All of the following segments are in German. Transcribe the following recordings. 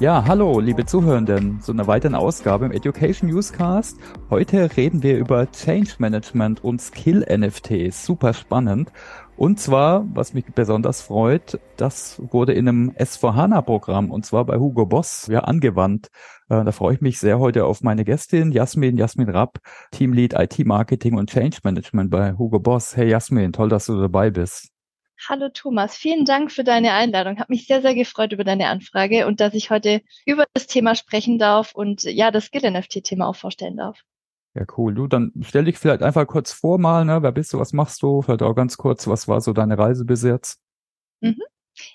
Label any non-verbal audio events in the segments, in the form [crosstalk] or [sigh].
Ja, hallo, liebe Zuhörenden, zu einer weiteren Ausgabe im Education Newscast. Heute reden wir über Change Management und Skill NFTs. Super spannend. Und zwar, was mich besonders freut, das wurde in einem S4HANA-Programm und zwar bei Hugo Boss ja angewandt. Äh, da freue ich mich sehr heute auf meine Gästin, Jasmin, Jasmin Rapp, Teamlead IT Marketing und Change Management bei Hugo Boss. Hey Jasmin, toll, dass du dabei bist. Hallo Thomas, vielen Dank für deine Einladung. Hat mich sehr, sehr gefreut über deine Anfrage und dass ich heute über das Thema sprechen darf und ja, das Skill-NFT-Thema auch vorstellen darf. Ja, cool. Du, dann stell dich vielleicht einfach kurz vor mal, ne? Wer bist du, was machst du? Vielleicht auch ganz kurz, was war so deine Reise bis jetzt? Mhm.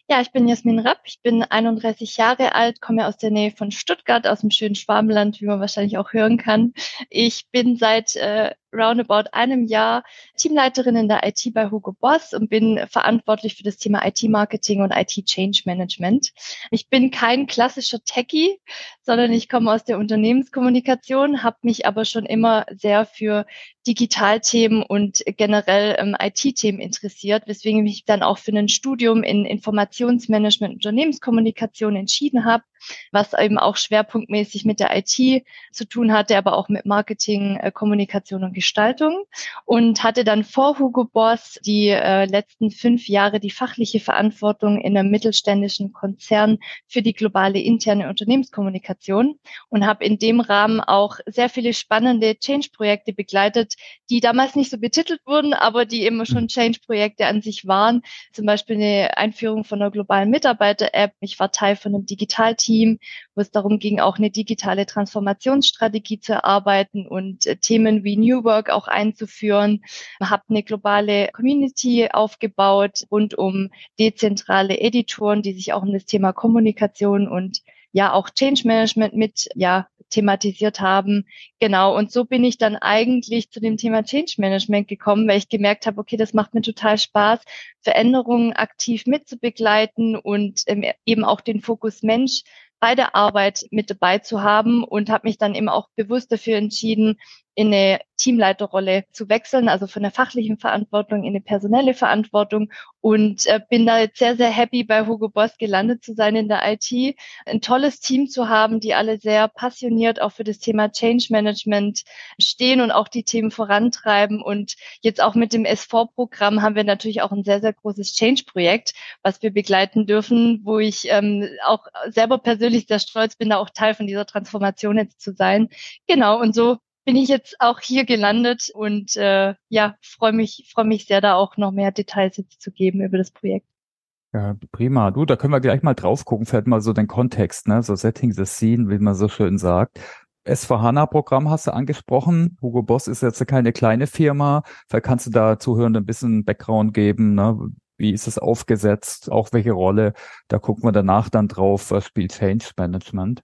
Ja, ich bin Jasmin Rapp, ich bin 31 Jahre alt, komme aus der Nähe von Stuttgart, aus dem schönen Schwabenland, wie man wahrscheinlich auch hören kann. Ich bin seit äh, roundabout einem Jahr Teamleiterin in der IT bei Hugo Boss und bin verantwortlich für das Thema IT-Marketing und IT-Change-Management. Ich bin kein klassischer Techie, sondern ich komme aus der Unternehmenskommunikation, habe mich aber schon immer sehr für Digitalthemen und generell ähm, IT-Themen interessiert, weswegen ich mich dann auch für ein Studium in Informationsmanagement, Unternehmenskommunikation entschieden habe was eben auch schwerpunktmäßig mit der IT zu tun hatte, aber auch mit Marketing, äh, Kommunikation und Gestaltung und hatte dann vor Hugo Boss die äh, letzten fünf Jahre die fachliche Verantwortung in einem mittelständischen Konzern für die globale interne Unternehmenskommunikation und habe in dem Rahmen auch sehr viele spannende Change-Projekte begleitet, die damals nicht so betitelt wurden, aber die immer schon Change-Projekte an sich waren. Zum Beispiel eine Einführung von einer globalen Mitarbeiter-App. Ich war Teil von einem Digitalteam Team, wo es darum ging, auch eine digitale Transformationsstrategie zu erarbeiten und äh, Themen wie New Work auch einzuführen. Habe eine globale Community aufgebaut rund um dezentrale Editoren, die sich auch um das Thema Kommunikation und ja auch Change Management mit ja thematisiert haben. Genau. Und so bin ich dann eigentlich zu dem Thema Change Management gekommen, weil ich gemerkt habe, okay, das macht mir total Spaß, Veränderungen aktiv mitzubegleiten und ähm, eben auch den Fokus Mensch bei der Arbeit mit dabei zu haben und habe mich dann eben auch bewusst dafür entschieden, in eine Teamleiterrolle zu wechseln, also von der fachlichen Verantwortung in eine personelle Verantwortung. Und äh, bin da jetzt sehr, sehr happy bei Hugo Boss gelandet zu sein in der IT, ein tolles Team zu haben, die alle sehr passioniert auch für das Thema Change Management stehen und auch die Themen vorantreiben. Und jetzt auch mit dem S4-Programm haben wir natürlich auch ein sehr, sehr großes Change-Projekt, was wir begleiten dürfen, wo ich ähm, auch selber persönlich sehr stolz bin, da auch Teil von dieser Transformation jetzt zu sein. Genau, und so bin ich jetzt auch hier gelandet und äh, ja, freue mich, freue mich sehr, da auch noch mehr Details jetzt zu geben über das Projekt. Ja, prima. Du, da können wir gleich mal drauf gucken, vielleicht mal so den Kontext, ne? So Setting the Scene, wie man so schön sagt. S4HANA-Programm hast du angesprochen. Hugo Boss ist jetzt keine kleine Firma. Vielleicht kannst du da Zuhörenden ein bisschen Background geben. Ne? Wie ist es aufgesetzt? Auch welche Rolle? Da gucken wir danach dann drauf, was spielt Change Management.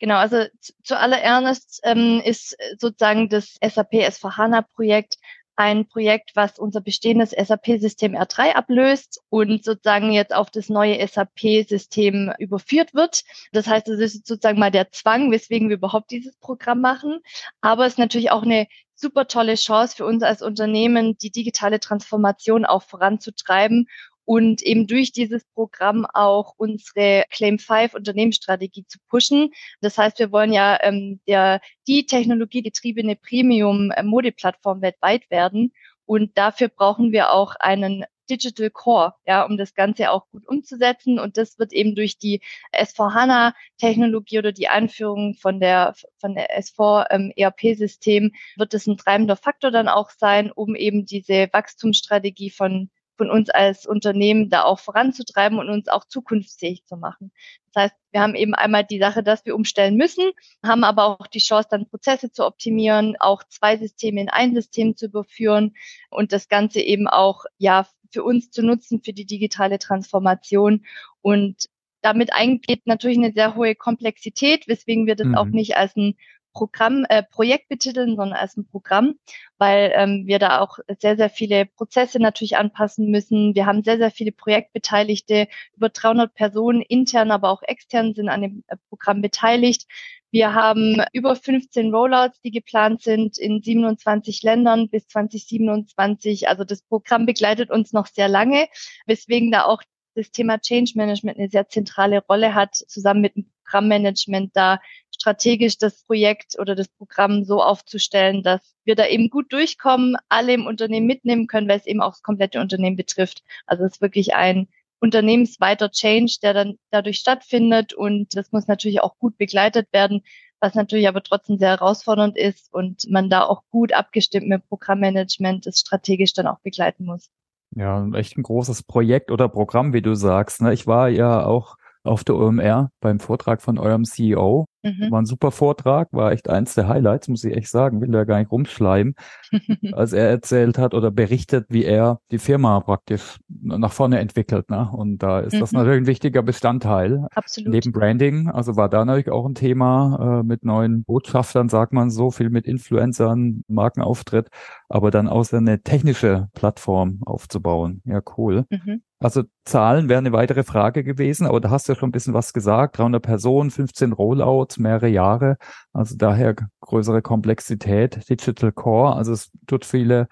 Genau, also zuallererst ähm, ist sozusagen das SAP S4HANA-Projekt ein Projekt, was unser bestehendes SAP-System R3 ablöst und sozusagen jetzt auf das neue SAP-System überführt wird. Das heißt, es ist sozusagen mal der Zwang, weswegen wir überhaupt dieses Programm machen. Aber es ist natürlich auch eine super tolle Chance für uns als Unternehmen, die digitale Transformation auch voranzutreiben und eben durch dieses Programm auch unsere Claim 5 Unternehmensstrategie zu pushen. Das heißt, wir wollen ja ähm, der, die technologiegetriebene Premium-Modeplattform weltweit werden. Und dafür brauchen wir auch einen Digital Core, ja, um das Ganze auch gut umzusetzen. Und das wird eben durch die S4HANA-Technologie oder die Einführung von der, von der S4 ähm, wird das ein treibender Faktor dann auch sein, um eben diese Wachstumsstrategie von von uns als Unternehmen da auch voranzutreiben und uns auch zukunftsfähig zu machen. Das heißt, wir haben eben einmal die Sache, dass wir umstellen müssen, haben aber auch die Chance, dann Prozesse zu optimieren, auch zwei Systeme in ein System zu überführen und das Ganze eben auch, ja, für uns zu nutzen, für die digitale Transformation und damit eingeht natürlich eine sehr hohe Komplexität, weswegen wir das mhm. auch nicht als ein Programm, äh, Projekt betiteln, sondern als ein Programm, weil ähm, wir da auch sehr, sehr viele Prozesse natürlich anpassen müssen. Wir haben sehr, sehr viele Projektbeteiligte, über 300 Personen intern, aber auch extern sind an dem äh, Programm beteiligt. Wir haben über 15 Rollouts, die geplant sind in 27 Ländern bis 2027. Also das Programm begleitet uns noch sehr lange, weswegen da auch das Thema Change Management eine sehr zentrale Rolle hat, zusammen mit dem Programmmanagement da strategisch das Projekt oder das Programm so aufzustellen, dass wir da eben gut durchkommen, alle im Unternehmen mitnehmen können, weil es eben auch das komplette Unternehmen betrifft. Also es ist wirklich ein unternehmensweiter Change, der dann dadurch stattfindet und das muss natürlich auch gut begleitet werden, was natürlich aber trotzdem sehr herausfordernd ist und man da auch gut abgestimmt mit Programmmanagement das strategisch dann auch begleiten muss. Ja, echt ein großes Projekt oder Programm, wie du sagst. Ne? Ich war ja auch auf der OMR beim Vortrag von eurem CEO. Mhm. War ein super Vortrag, war echt eins der Highlights, muss ich echt sagen, will da gar nicht rumschleimen, [laughs] als er erzählt hat oder berichtet, wie er die Firma praktisch nach vorne entwickelt. Ne? Und da ist mhm. das natürlich ein wichtiger Bestandteil. Absolut. Neben Branding, also war da natürlich auch ein Thema äh, mit neuen Botschaftern, sagt man so, viel mit Influencern, Markenauftritt, aber dann auch eine technische Plattform aufzubauen. Ja, cool. Mhm. Also Zahlen wäre eine weitere Frage gewesen, aber da hast du ja schon ein bisschen was gesagt. 300 Personen, 15 Rollouts, mehrere Jahre. Also daher größere Komplexität, Digital Core. Also es tut viele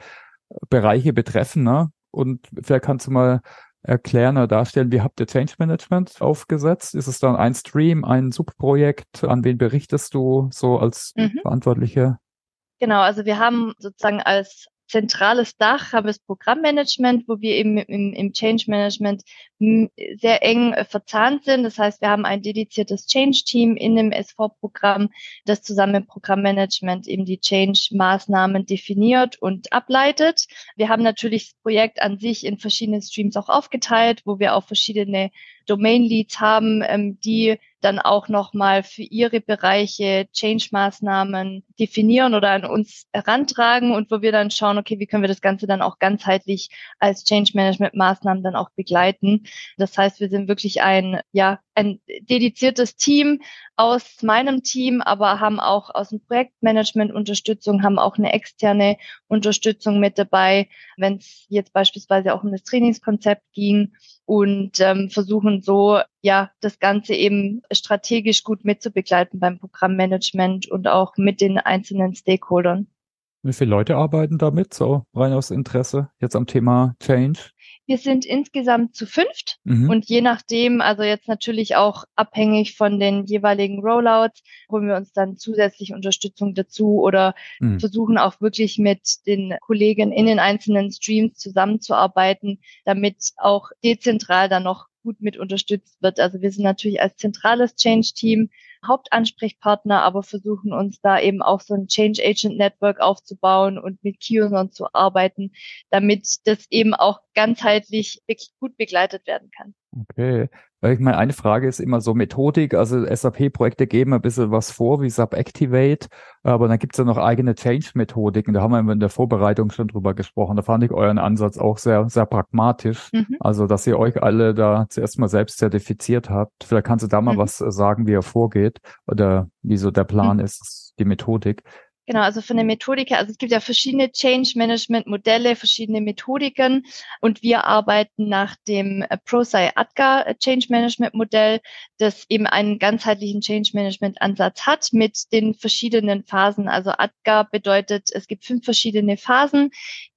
Bereiche betreffen. Ne? Und vielleicht kannst du mal erklären oder darstellen, wie habt ihr Change Management aufgesetzt? Ist es dann ein Stream, ein Subprojekt? An wen berichtest du so als mhm. Verantwortliche? Genau, also wir haben sozusagen als zentrales Dach haben wir das Programmmanagement, wo wir eben im, im Change Management sehr eng äh, verzahnt sind. Das heißt, wir haben ein dediziertes Change-Team in dem SV-Programm, das zusammen im Programmmanagement eben die Change-Maßnahmen definiert und ableitet. Wir haben natürlich das Projekt an sich in verschiedene Streams auch aufgeteilt, wo wir auch verschiedene Domain-Leads haben, ähm, die dann auch nochmal für ihre Bereiche Change-Maßnahmen definieren oder an uns herantragen und wo wir dann schauen, okay, wie können wir das Ganze dann auch ganzheitlich als Change-Management-Maßnahmen dann auch begleiten. Das heißt, wir sind wirklich ein, ja, ein dediziertes Team aus meinem Team, aber haben auch aus dem Projektmanagement Unterstützung, haben auch eine externe Unterstützung mit dabei, wenn es jetzt beispielsweise auch um das Trainingskonzept ging und ähm, versuchen so ja das Ganze eben strategisch gut mitzubegleiten beim Programmmanagement und auch mit den einzelnen Stakeholdern. Wie viele Leute arbeiten damit, so rein aus Interesse, jetzt am Thema Change? Wir sind insgesamt zu fünft mhm. und je nachdem, also jetzt natürlich auch abhängig von den jeweiligen Rollouts, holen wir uns dann zusätzlich Unterstützung dazu oder mhm. versuchen auch wirklich mit den Kollegen in den einzelnen Streams zusammenzuarbeiten, damit auch dezentral dann noch gut mit unterstützt wird. Also wir sind natürlich als zentrales Change-Team Hauptansprechpartner, aber versuchen uns da eben auch so ein Change Agent Network aufzubauen und mit Key-Usern zu arbeiten, damit das eben auch ganzheitlich wirklich gut begleitet werden kann. Okay. Ich meine, eine Frage ist immer so Methodik. Also SAP-Projekte geben ein bisschen was vor, wie SAP Activate, aber dann gibt es ja noch eigene Change-Methodiken. Da haben wir in der Vorbereitung schon drüber gesprochen. Da fand ich euren Ansatz auch sehr, sehr pragmatisch. Mhm. Also, dass ihr euch alle da zuerst mal selbst zertifiziert habt. Vielleicht kannst du da mal mhm. was sagen, wie er vorgeht oder wie so der Plan mhm. ist, die Methodik. Genau, also von der Methodik her, also es gibt ja verschiedene Change Management Modelle, verschiedene Methodiken und wir arbeiten nach dem äh, ProSci ADGA äh, Change Management Modell, das eben einen ganzheitlichen Change Management Ansatz hat mit den verschiedenen Phasen. Also ADGA bedeutet, es gibt fünf verschiedene Phasen,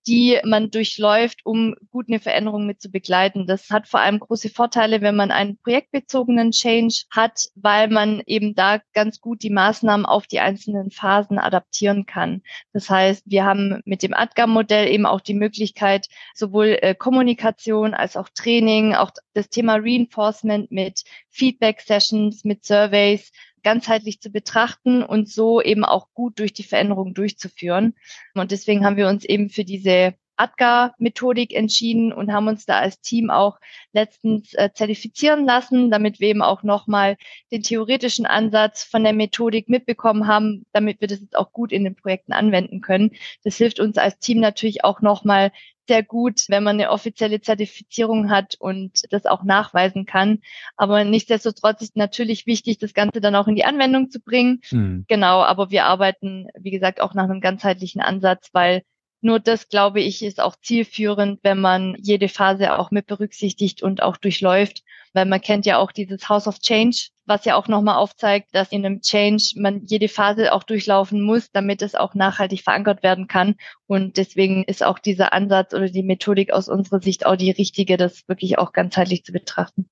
die man durchläuft, um gut eine Veränderung mit zu begleiten. Das hat vor allem große Vorteile, wenn man einen projektbezogenen Change hat, weil man eben da ganz gut die Maßnahmen auf die einzelnen Phasen adaptieren kann. Das heißt, wir haben mit dem ADGAM-Modell eben auch die Möglichkeit, sowohl äh, Kommunikation als auch Training, auch das Thema Reinforcement mit Feedback-Sessions, mit Surveys ganzheitlich zu betrachten und so eben auch gut durch die Veränderung durchzuführen. Und deswegen haben wir uns eben für diese ADGA-Methodik entschieden und haben uns da als Team auch letztens äh, zertifizieren lassen, damit wir eben auch nochmal den theoretischen Ansatz von der Methodik mitbekommen haben, damit wir das jetzt auch gut in den Projekten anwenden können. Das hilft uns als Team natürlich auch nochmal sehr gut, wenn man eine offizielle Zertifizierung hat und das auch nachweisen kann. Aber nichtsdestotrotz ist natürlich wichtig, das Ganze dann auch in die Anwendung zu bringen. Mhm. Genau, aber wir arbeiten, wie gesagt, auch nach einem ganzheitlichen Ansatz, weil nur das, glaube ich, ist auch zielführend, wenn man jede Phase auch mit berücksichtigt und auch durchläuft. Weil man kennt ja auch dieses House of Change, was ja auch nochmal aufzeigt, dass in einem Change man jede Phase auch durchlaufen muss, damit es auch nachhaltig verankert werden kann. Und deswegen ist auch dieser Ansatz oder die Methodik aus unserer Sicht auch die richtige, das wirklich auch ganzheitlich zu betrachten.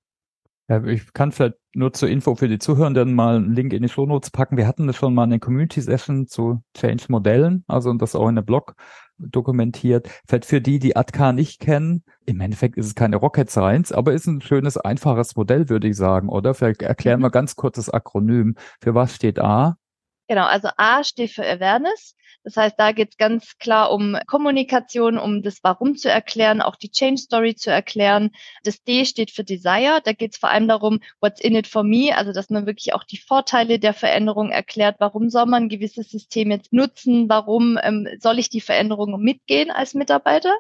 Ja, ich kann vielleicht nur zur Info für die Zuhörenden mal einen Link in die Show Notes packen. Wir hatten das schon mal in den Community Session zu Change-Modellen, also das auch in der Blog dokumentiert. Vielleicht für die, die ATK nicht kennen, im Endeffekt ist es keine Rocket Science, aber ist ein schönes, einfaches Modell, würde ich sagen, oder? Vielleicht erklären wir mhm. ganz kurz das Akronym. Für was steht A? Genau, also A steht für Awareness. Das heißt, da geht es ganz klar um Kommunikation, um das Warum zu erklären, auch die Change Story zu erklären. Das D steht für Desire. Da geht es vor allem darum, what's in it for me, also dass man wirklich auch die Vorteile der Veränderung erklärt. Warum soll man ein gewisses System jetzt nutzen? Warum ähm, soll ich die Veränderung mitgehen als Mitarbeiter?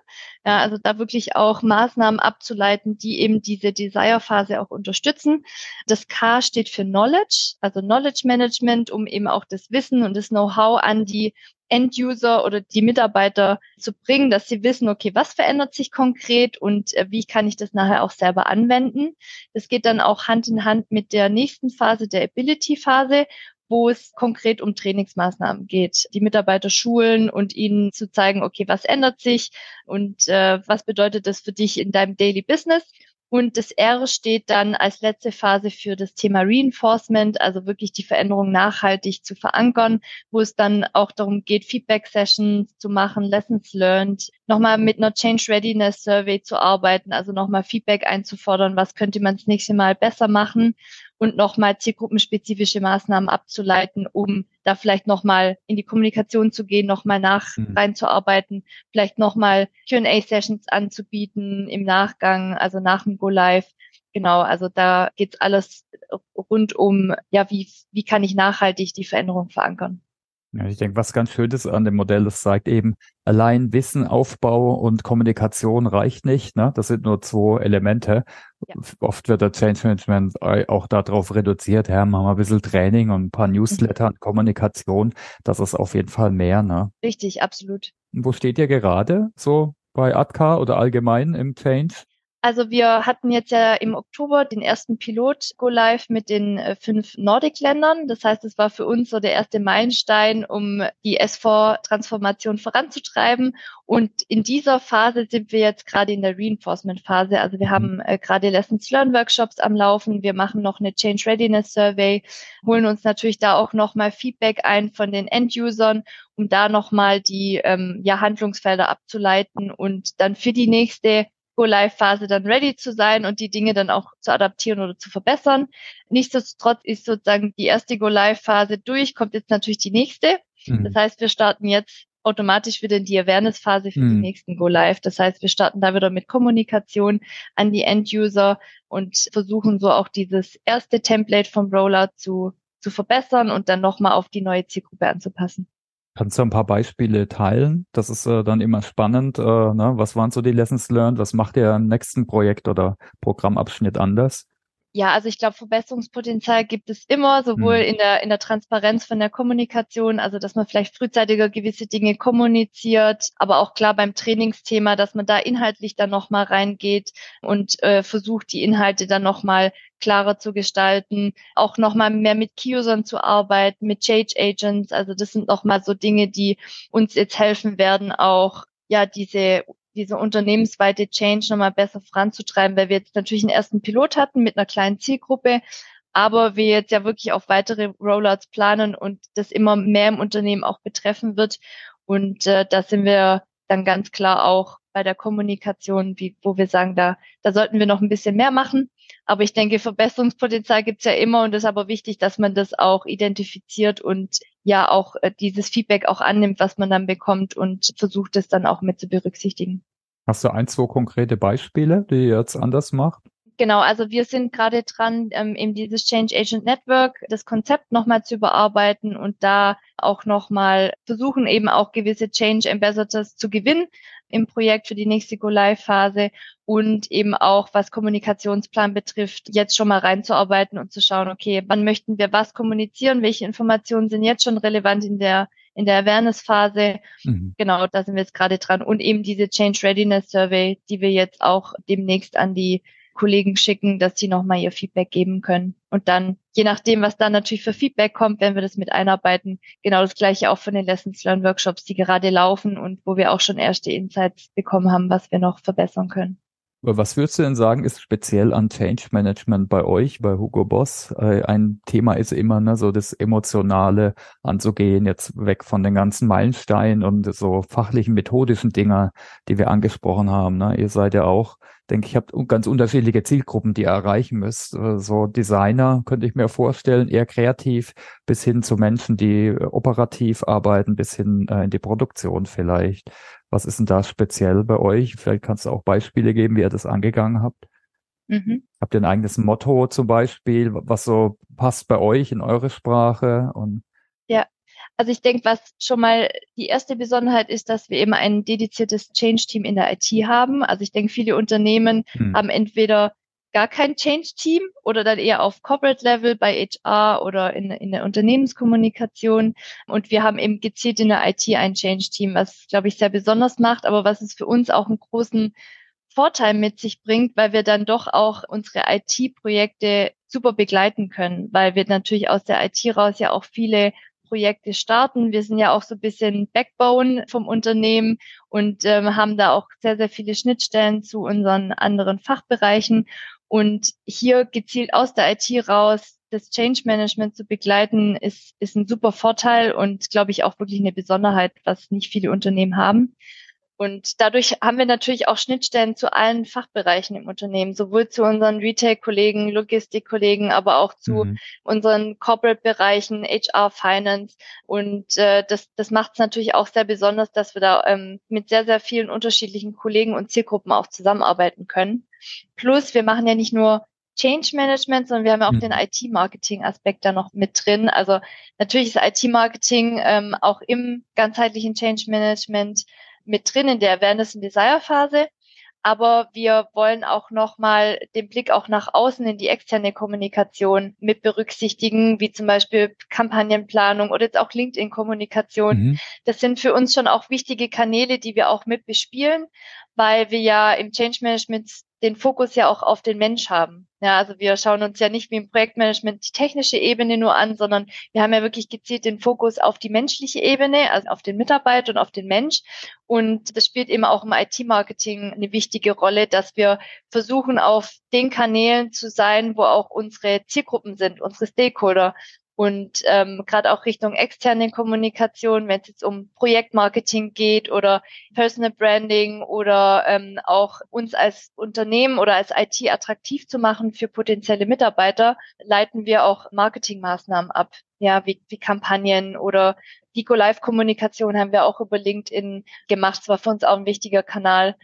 Ja, also da wirklich auch Maßnahmen abzuleiten, die eben diese Desire-Phase auch unterstützen. Das K steht für Knowledge, also Knowledge Management, um eben auch das Wissen und das Know-how an die End-User oder die Mitarbeiter zu bringen, dass sie wissen, okay, was verändert sich konkret und äh, wie kann ich das nachher auch selber anwenden. Das geht dann auch Hand in Hand mit der nächsten Phase, der Ability-Phase, wo es konkret um Trainingsmaßnahmen geht. Die Mitarbeiter schulen und ihnen zu zeigen, okay, was ändert sich und äh, was bedeutet das für dich in deinem Daily Business und das R steht dann als letzte Phase für das Thema Reinforcement, also wirklich die Veränderung nachhaltig zu verankern, wo es dann auch darum geht, Feedback-Sessions zu machen, Lessons learned, nochmal mit einer Change Readiness Survey zu arbeiten, also nochmal Feedback einzufordern, was könnte man das nächste Mal besser machen und nochmal zielgruppenspezifische Maßnahmen abzuleiten, um da vielleicht nochmal in die Kommunikation zu gehen, nochmal nach mhm. reinzuarbeiten, vielleicht nochmal Q&A-Sessions anzubieten im Nachgang, also nach dem Go Live. Genau, also da geht's alles rund um, ja, wie, wie kann ich nachhaltig die Veränderung verankern. Ja, ich denke, was ganz schön ist an dem Modell, das sagt eben, allein Wissen, Aufbau und Kommunikation reicht nicht. Ne? Das sind nur zwei Elemente. Ja. Oft wird der Change Management auch darauf reduziert, ja, machen wir ein bisschen Training und ein paar mhm. Newsletter und Kommunikation. Das ist auf jeden Fall mehr. Ne? Richtig, absolut. Wo steht ihr gerade so bei ADK oder allgemein im Change? Also wir hatten jetzt ja im Oktober den ersten Pilot Go Live mit den äh, fünf Nordic-Ländern. Das heißt, es war für uns so der erste Meilenstein, um die S4-Transformation voranzutreiben. Und in dieser Phase sind wir jetzt gerade in der Reinforcement-Phase. Also wir haben äh, gerade Lessons Learn Workshops am Laufen. Wir machen noch eine Change Readiness Survey, holen uns natürlich da auch nochmal Feedback ein von den End-Usern um da nochmal die ähm, ja, Handlungsfelder abzuleiten und dann für die nächste Go-Live-Phase dann ready zu sein und die Dinge dann auch zu adaptieren oder zu verbessern. Nichtsdestotrotz ist sozusagen die erste Go-Live-Phase durch, kommt jetzt natürlich die nächste. Mhm. Das heißt, wir starten jetzt automatisch wieder in die Awareness-Phase für mhm. die nächsten Go-Live. Das heißt, wir starten da wieder mit Kommunikation an die End-User und versuchen so auch dieses erste Template vom Rollout zu, zu verbessern und dann nochmal auf die neue Zielgruppe anzupassen. Kannst du ein paar Beispiele teilen? Das ist äh, dann immer spannend. Äh, ne? Was waren so die Lessons learned? Was macht ihr im nächsten Projekt oder Programmabschnitt anders? Ja, also ich glaube, Verbesserungspotenzial gibt es immer, sowohl hm. in der in der Transparenz von der Kommunikation, also dass man vielleicht frühzeitiger gewisse Dinge kommuniziert, aber auch klar beim Trainingsthema, dass man da inhaltlich dann nochmal reingeht und äh, versucht, die Inhalte dann nochmal klarer zu gestalten, auch nochmal mehr mit Key-Usern zu arbeiten, mit Change Agents. Also das sind nochmal so Dinge, die uns jetzt helfen werden, auch ja diese diese unternehmensweite Change nochmal besser voranzutreiben, weil wir jetzt natürlich einen ersten Pilot hatten mit einer kleinen Zielgruppe, aber wir jetzt ja wirklich auf weitere Rollouts planen und das immer mehr im Unternehmen auch betreffen wird. Und äh, da sind wir dann ganz klar auch bei der Kommunikation, wie, wo wir sagen, da, da sollten wir noch ein bisschen mehr machen. Aber ich denke, Verbesserungspotenzial gibt's ja immer und es ist aber wichtig, dass man das auch identifiziert und ja auch äh, dieses Feedback auch annimmt, was man dann bekommt und versucht es dann auch mit zu berücksichtigen. Hast du ein, zwei konkrete Beispiele, die ihr jetzt anders macht? Genau, also wir sind gerade dran, ähm, eben dieses Change Agent Network, das Konzept nochmal zu überarbeiten und da auch nochmal versuchen, eben auch gewisse Change Ambassadors zu gewinnen im Projekt für die nächste Go-Live-Phase und eben auch, was Kommunikationsplan betrifft, jetzt schon mal reinzuarbeiten und zu schauen, okay, wann möchten wir was kommunizieren, welche Informationen sind jetzt schon relevant in der in der Awareness-Phase. Mhm. Genau, da sind wir jetzt gerade dran. Und eben diese Change Readiness Survey, die wir jetzt auch demnächst an die Kollegen schicken, dass sie nochmal ihr Feedback geben können. Und dann, je nachdem, was dann natürlich für Feedback kommt, werden wir das mit einarbeiten. Genau das gleiche auch von den Lessons Learn Workshops, die gerade laufen und wo wir auch schon erste Insights bekommen haben, was wir noch verbessern können. Was würdest du denn sagen, ist speziell an Change Management bei euch, bei Hugo Boss? Äh, ein Thema ist immer ne, so das Emotionale anzugehen, jetzt weg von den ganzen Meilensteinen und so fachlichen, methodischen Dinger, die wir angesprochen haben. Ne? Ihr seid ja auch, denke ich, habt ganz unterschiedliche Zielgruppen, die ihr erreichen müsst. Äh, so Designer könnte ich mir vorstellen, eher kreativ, bis hin zu Menschen, die operativ arbeiten, bis hin äh, in die Produktion vielleicht. Was ist denn da speziell bei euch? Vielleicht kannst du auch Beispiele geben, wie ihr das angegangen habt. Mhm. Habt ihr ein eigenes Motto zum Beispiel, was so passt bei euch in eure Sprache? Und ja, also ich denke, was schon mal die erste Besonderheit ist, dass wir eben ein dediziertes Change-Team in der IT haben. Also ich denke, viele Unternehmen hm. haben entweder gar kein Change-Team oder dann eher auf Corporate-Level bei HR oder in, in der Unternehmenskommunikation. Und wir haben eben gezielt in der IT ein Change-Team, was, glaube ich, sehr besonders macht, aber was es für uns auch einen großen Vorteil mit sich bringt, weil wir dann doch auch unsere IT-Projekte super begleiten können, weil wir natürlich aus der IT raus ja auch viele Projekte starten. Wir sind ja auch so ein bisschen Backbone vom Unternehmen und ähm, haben da auch sehr, sehr viele Schnittstellen zu unseren anderen Fachbereichen. Und hier gezielt aus der IT raus das Change Management zu begleiten, ist, ist ein super Vorteil und glaube ich auch wirklich eine Besonderheit, was nicht viele Unternehmen haben. Und dadurch haben wir natürlich auch Schnittstellen zu allen Fachbereichen im Unternehmen, sowohl zu unseren Retail-Kollegen, Logistik-Kollegen, aber auch zu mhm. unseren Corporate-Bereichen, HR, Finance. Und äh, das, das macht es natürlich auch sehr besonders, dass wir da ähm, mit sehr, sehr vielen unterschiedlichen Kollegen und Zielgruppen auch zusammenarbeiten können. Plus, wir machen ja nicht nur Change Management, sondern wir haben ja auch mhm. den IT-Marketing-Aspekt da noch mit drin. Also natürlich ist IT-Marketing ähm, auch im ganzheitlichen Change Management mit drin in der Awareness- und Desire-Phase. Aber wir wollen auch nochmal den Blick auch nach außen in die externe Kommunikation mit berücksichtigen, wie zum Beispiel Kampagnenplanung oder jetzt auch LinkedIn-Kommunikation. Mhm. Das sind für uns schon auch wichtige Kanäle, die wir auch mit bespielen, weil wir ja im Change Management den Fokus ja auch auf den Mensch haben. Ja, also wir schauen uns ja nicht wie im Projektmanagement die technische Ebene nur an, sondern wir haben ja wirklich gezielt den Fokus auf die menschliche Ebene, also auf den Mitarbeiter und auf den Mensch. Und das spielt eben auch im IT-Marketing eine wichtige Rolle, dass wir versuchen, auf den Kanälen zu sein, wo auch unsere Zielgruppen sind, unsere Stakeholder. Und ähm, gerade auch Richtung externe Kommunikation, wenn es jetzt um Projektmarketing geht oder Personal Branding oder ähm, auch uns als Unternehmen oder als IT attraktiv zu machen für potenzielle Mitarbeiter, leiten wir auch Marketingmaßnahmen ab. Ja, wie, wie Kampagnen oder die Go-Live-Kommunikation haben wir auch über LinkedIn gemacht. Das war für uns auch ein wichtiger Kanal.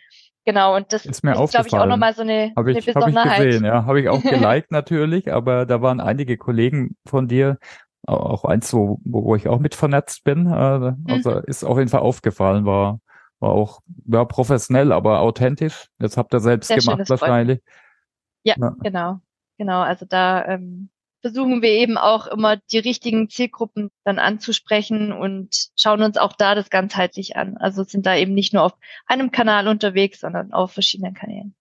Genau, und das ist, mir ist glaube ich, auch nochmal so eine, hab ich, eine Besonderheit. Habe ich gesehen, ja. Habe ich auch [laughs] geliked natürlich, aber da waren einige Kollegen von dir, auch eins, wo, wo ich auch mit vernetzt bin. Äh, also mhm. ist auf jeden Fall aufgefallen, war, war auch ja, professionell, aber authentisch. Das habt ihr selbst Sehr gemacht wahrscheinlich. Ja, ja, genau. Genau, also da ähm, versuchen wir eben auch immer die richtigen Zielgruppen dann anzusprechen und schauen uns auch da das ganzheitlich an. Also sind da eben nicht nur auf einem Kanal unterwegs, sondern auf verschiedenen Kanälen.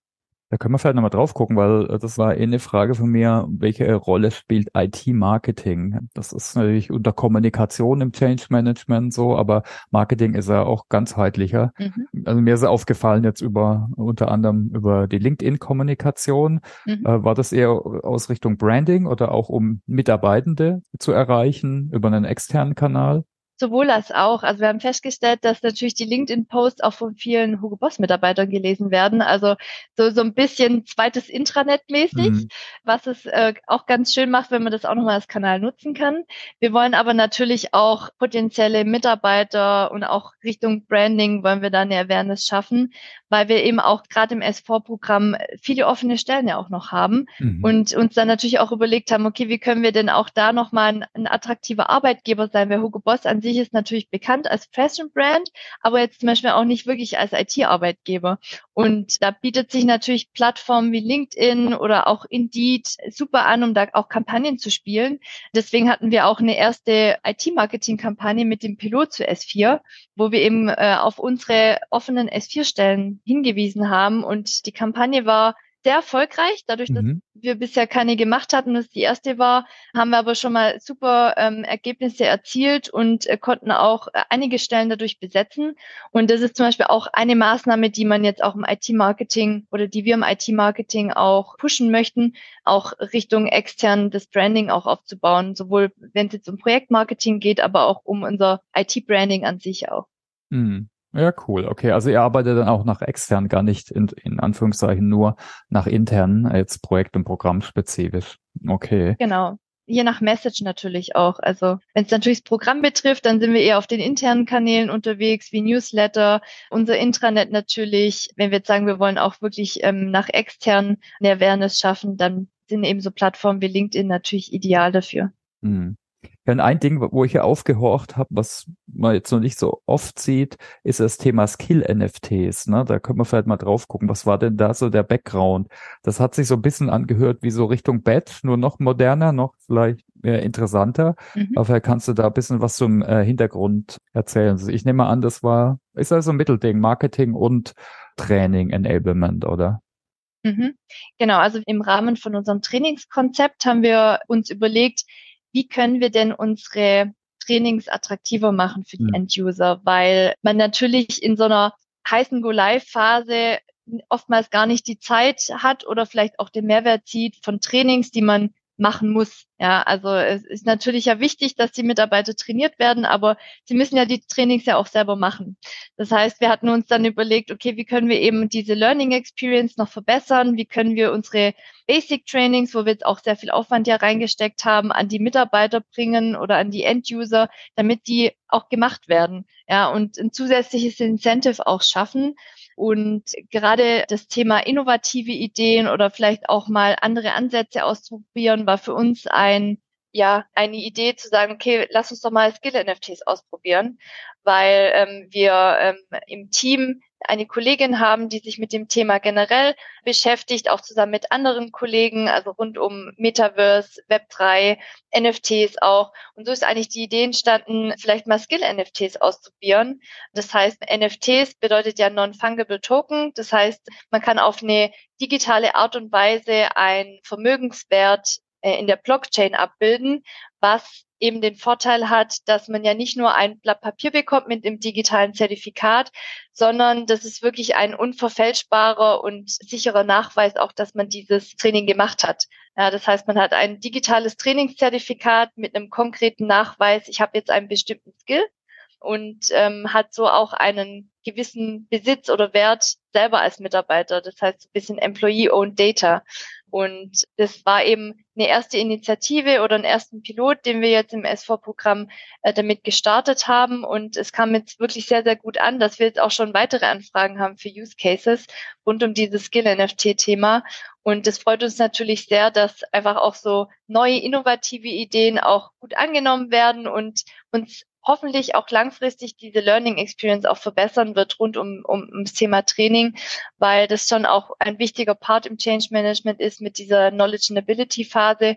Da können wir vielleicht nochmal drauf gucken, weil äh, das war eh eine Frage von mir, welche Rolle spielt IT-Marketing? Das ist natürlich unter Kommunikation im Change Management so, aber Marketing ist ja auch ganzheitlicher. Mhm. Also mir ist aufgefallen jetzt über, unter anderem über die LinkedIn-Kommunikation. Mhm. Äh, war das eher aus Richtung Branding oder auch um Mitarbeitende zu erreichen über einen externen Kanal? Sowohl als auch. Also wir haben festgestellt, dass natürlich die LinkedIn-Posts auch von vielen Hugo Boss-Mitarbeitern gelesen werden. Also so, so ein bisschen zweites Intranet-mäßig, mhm. was es äh, auch ganz schön macht, wenn man das auch nochmal als Kanal nutzen kann. Wir wollen aber natürlich auch potenzielle Mitarbeiter und auch Richtung Branding wollen wir da eine Awareness schaffen, weil wir eben auch gerade im S4-Programm viele offene Stellen ja auch noch haben mhm. und uns dann natürlich auch überlegt haben, okay, wie können wir denn auch da nochmal ein, ein attraktiver Arbeitgeber sein, weil Hugo Boss an sich sich ist natürlich bekannt als Fashion Brand, aber jetzt zum Beispiel auch nicht wirklich als IT-Arbeitgeber. Und da bietet sich natürlich Plattformen wie LinkedIn oder auch Indeed super an, um da auch Kampagnen zu spielen. Deswegen hatten wir auch eine erste IT-Marketing-Kampagne mit dem Pilot zu S4, wo wir eben äh, auf unsere offenen S4-Stellen hingewiesen haben. Und die Kampagne war sehr erfolgreich. Dadurch, dass mhm. wir bisher keine gemacht hatten, das die erste war, haben wir aber schon mal super ähm, Ergebnisse erzielt und äh, konnten auch äh, einige Stellen dadurch besetzen. Und das ist zum Beispiel auch eine Maßnahme, die man jetzt auch im IT-Marketing oder die wir im IT-Marketing auch pushen möchten, auch Richtung extern das Branding auch aufzubauen, sowohl wenn es jetzt um Projektmarketing geht, aber auch um unser IT-Branding an sich auch. Mhm. Ja, cool. Okay, also ihr arbeitet dann auch nach extern, gar nicht in, in Anführungszeichen nur nach intern, jetzt Projekt- und Programmspezifisch. Okay. Genau. Je nach Message natürlich auch. Also wenn es natürlich das Programm betrifft, dann sind wir eher auf den internen Kanälen unterwegs, wie Newsletter, unser Intranet natürlich. Wenn wir jetzt sagen, wir wollen auch wirklich ähm, nach extern eine Awareness schaffen, dann sind eben so Plattformen wie LinkedIn natürlich ideal dafür. Mhm. Ja, ein Ding, wo ich hier aufgehorcht habe, was man jetzt noch nicht so oft sieht, ist das Thema Skill-NFTs. Ne? Da können wir vielleicht mal drauf gucken. Was war denn da so der Background? Das hat sich so ein bisschen angehört wie so Richtung Badge, nur noch moderner, noch vielleicht mehr interessanter. Mhm. Aber vielleicht kannst du da ein bisschen was zum äh, Hintergrund erzählen. Also ich nehme an, das war, ist also ein Mittelding, Marketing und Training, Enablement, oder? Mhm. Genau, also im Rahmen von unserem Trainingskonzept haben wir uns überlegt, wie können wir denn unsere Trainings attraktiver machen für die mhm. End-User, weil man natürlich in so einer heißen Go-Live-Phase oftmals gar nicht die Zeit hat oder vielleicht auch den Mehrwert zieht von Trainings, die man machen muss. Ja, also es ist natürlich ja wichtig, dass die Mitarbeiter trainiert werden, aber sie müssen ja die Trainings ja auch selber machen. Das heißt, wir hatten uns dann überlegt, okay, wie können wir eben diese Learning Experience noch verbessern? Wie können wir unsere Basic Trainings, wo wir jetzt auch sehr viel Aufwand ja reingesteckt haben, an die Mitarbeiter bringen oder an die End-User, damit die auch gemacht werden. Ja, und ein zusätzliches Incentive auch schaffen. Und gerade das Thema innovative Ideen oder vielleicht auch mal andere Ansätze ausprobieren war für uns ein ja, eine Idee zu sagen, okay, lass uns doch mal Skill-NFTs ausprobieren, weil ähm, wir ähm, im Team eine Kollegin haben, die sich mit dem Thema generell beschäftigt, auch zusammen mit anderen Kollegen, also rund um Metaverse, Web3, NFTs auch. Und so ist eigentlich die Idee entstanden, vielleicht mal Skill-NFTs auszuprobieren. Das heißt, NFTs bedeutet ja Non-Fungible Token. Das heißt, man kann auf eine digitale Art und Weise ein Vermögenswert in der Blockchain abbilden, was eben den Vorteil hat, dass man ja nicht nur ein Blatt Papier bekommt mit dem digitalen Zertifikat, sondern das ist wirklich ein unverfälschbarer und sicherer Nachweis auch, dass man dieses Training gemacht hat. Ja, das heißt, man hat ein digitales Trainingszertifikat mit einem konkreten Nachweis, ich habe jetzt einen bestimmten Skill und ähm, hat so auch einen gewissen Besitz oder Wert selber als Mitarbeiter. Das heißt, ein bisschen Employee-Owned Data. Und das war eben eine erste Initiative oder einen ersten Pilot, den wir jetzt im SV-Programm äh, damit gestartet haben. Und es kam jetzt wirklich sehr, sehr gut an, dass wir jetzt auch schon weitere Anfragen haben für Use Cases rund um dieses Skill-NFT-Thema. Und es freut uns natürlich sehr, dass einfach auch so neue, innovative Ideen auch gut angenommen werden und uns hoffentlich auch langfristig diese Learning Experience auch verbessern wird rund um, um, ums Thema Training, weil das schon auch ein wichtiger Part im Change Management ist mit dieser Knowledge and Ability Phase,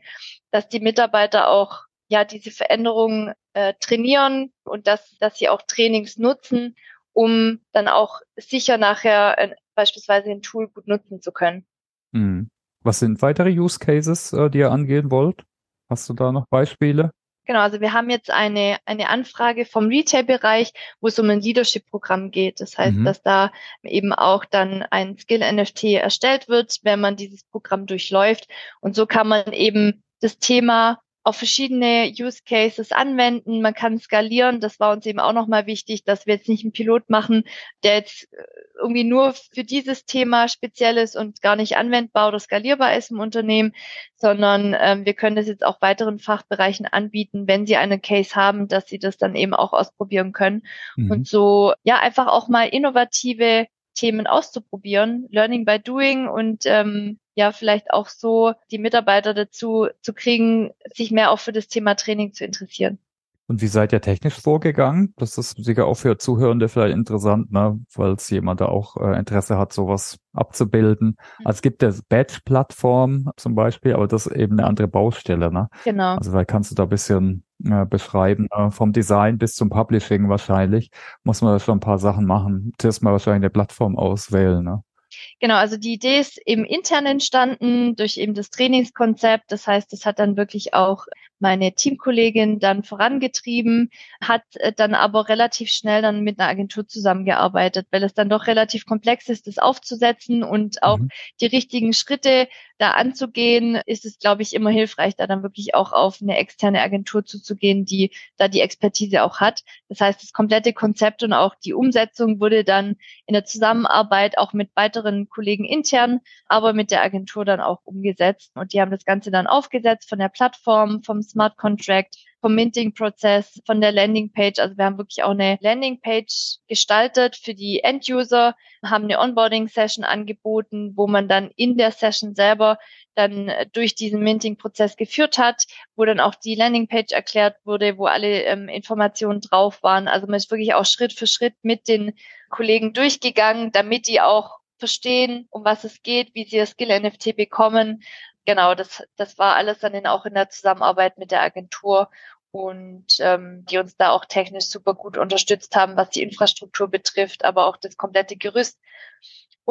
dass die Mitarbeiter auch ja diese Veränderungen äh, trainieren und dass, dass sie auch Trainings nutzen, um dann auch sicher nachher äh, beispielsweise ein Tool gut nutzen zu können. Hm. Was sind weitere Use Cases, äh, die ihr angehen wollt? Hast du da noch Beispiele? Genau, also wir haben jetzt eine, eine Anfrage vom Retail-Bereich, wo es um ein Leadership-Programm geht. Das heißt, mhm. dass da eben auch dann ein Skill-NFT erstellt wird, wenn man dieses Programm durchläuft. Und so kann man eben das Thema auf verschiedene Use Cases anwenden. Man kann skalieren. Das war uns eben auch nochmal wichtig, dass wir jetzt nicht einen Pilot machen, der jetzt äh, irgendwie nur für dieses Thema speziell ist und gar nicht anwendbar oder skalierbar ist im Unternehmen, sondern ähm, wir können das jetzt auch weiteren Fachbereichen anbieten, wenn sie einen Case haben, dass sie das dann eben auch ausprobieren können. Mhm. Und so, ja, einfach auch mal innovative Themen auszuprobieren, Learning by Doing und ähm, ja vielleicht auch so die Mitarbeiter dazu zu kriegen, sich mehr auch für das Thema Training zu interessieren. Und wie seid ihr technisch vorgegangen? Das ist sicher auch für Zuhörende vielleicht interessant, ne? falls jemand da auch äh, Interesse hat, sowas abzubilden. Mhm. Also es gibt ja Badge-Plattform zum Beispiel, aber das ist eben eine andere Baustelle. Ne? Genau. Also vielleicht kannst du da ein bisschen äh, beschreiben. Äh, vom Design bis zum Publishing wahrscheinlich muss man da schon ein paar Sachen machen. Zuerst mal wahrscheinlich eine Plattform auswählen. Ne? Genau, also die Idee ist eben intern entstanden durch eben das Trainingskonzept. Das heißt, es hat dann wirklich auch meine Teamkollegin dann vorangetrieben, hat äh, dann aber relativ schnell dann mit einer Agentur zusammengearbeitet, weil es dann doch relativ komplex ist, das aufzusetzen und auch mhm. die richtigen Schritte da anzugehen, ist es, glaube ich, immer hilfreich, da dann wirklich auch auf eine externe Agentur zuzugehen, die da die Expertise auch hat. Das heißt, das komplette Konzept und auch die Umsetzung wurde dann in der Zusammenarbeit auch mit weiteren Kollegen intern, aber mit der Agentur dann auch umgesetzt. Und die haben das Ganze dann aufgesetzt von der Plattform, vom Smart Contract, vom Minting-Prozess, von der Landingpage. Also wir haben wirklich auch eine Landingpage gestaltet für die End-User, haben eine Onboarding-Session angeboten, wo man dann in der Session selber dann durch diesen Minting-Prozess geführt hat, wo dann auch die Landingpage erklärt wurde, wo alle ähm, Informationen drauf waren. Also man ist wirklich auch Schritt für Schritt mit den Kollegen durchgegangen, damit die auch verstehen, um was es geht, wie sie das Skill-NFT bekommen genau, das, das war alles dann auch in der Zusammenarbeit mit der Agentur und ähm, die uns da auch technisch super gut unterstützt haben, was die Infrastruktur betrifft, aber auch das komplette Gerüst.